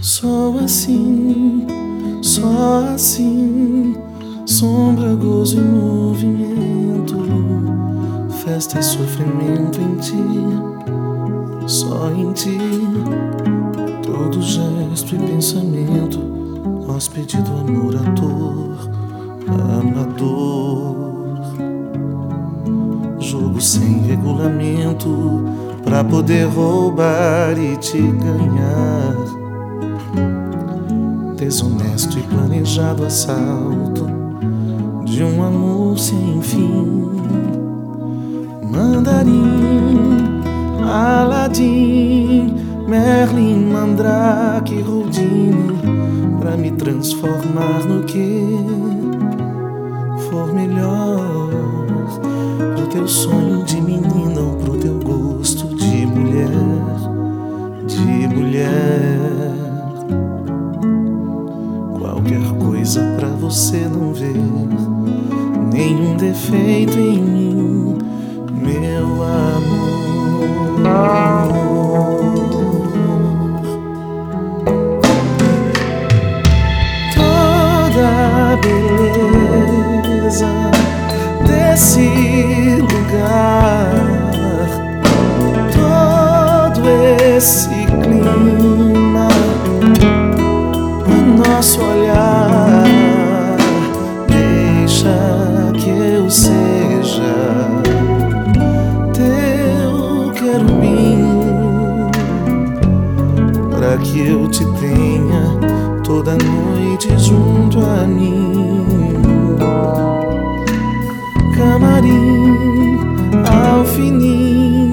Sou assim, só assim, sombra, gozo e movimento, festa e sofrimento em ti, só em ti, todo gesto e pensamento, hóspede do amor, ator, amador, jogo sem regulamento, pra poder roubar e te ganhar desonesto e planejado assalto de um amor sem fim. Mandarim, Aladim, Merlin, Mandrake, Houdini, pra me transformar no que for melhor pro teu sonho de menina ou não ver nenhum defeito em mim, meu amor. Toda a beleza desse lugar, todo esse clima nosso olhar. Que eu te tenha toda noite junto a mim. Camarim, alfinim,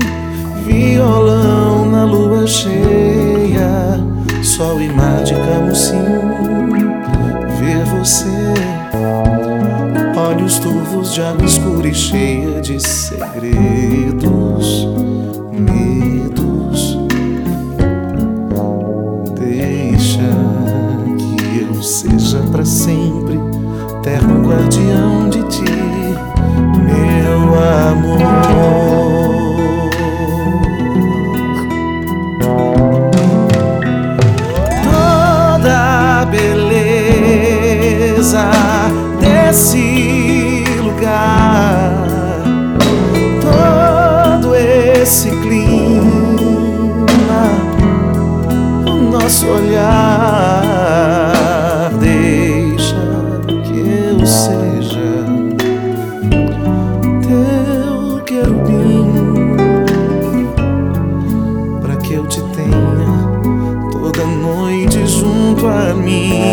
violão na lua cheia, sol e mar de camusim ver você. Olhos turvos de água escura e cheia de segredos, sempre terno guardião de ti, meu amor. Toda a beleza desse lugar, todo esse clima, o nosso olhar junto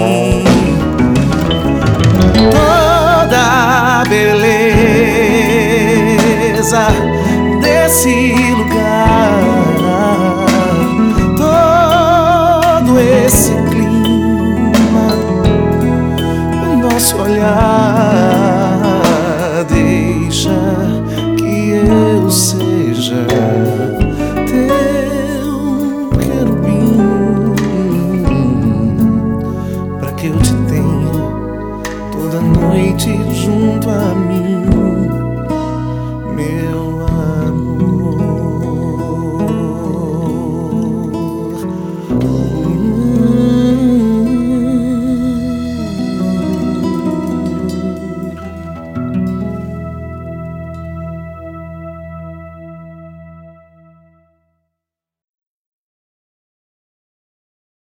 te tenho toda noite junto a mim, meu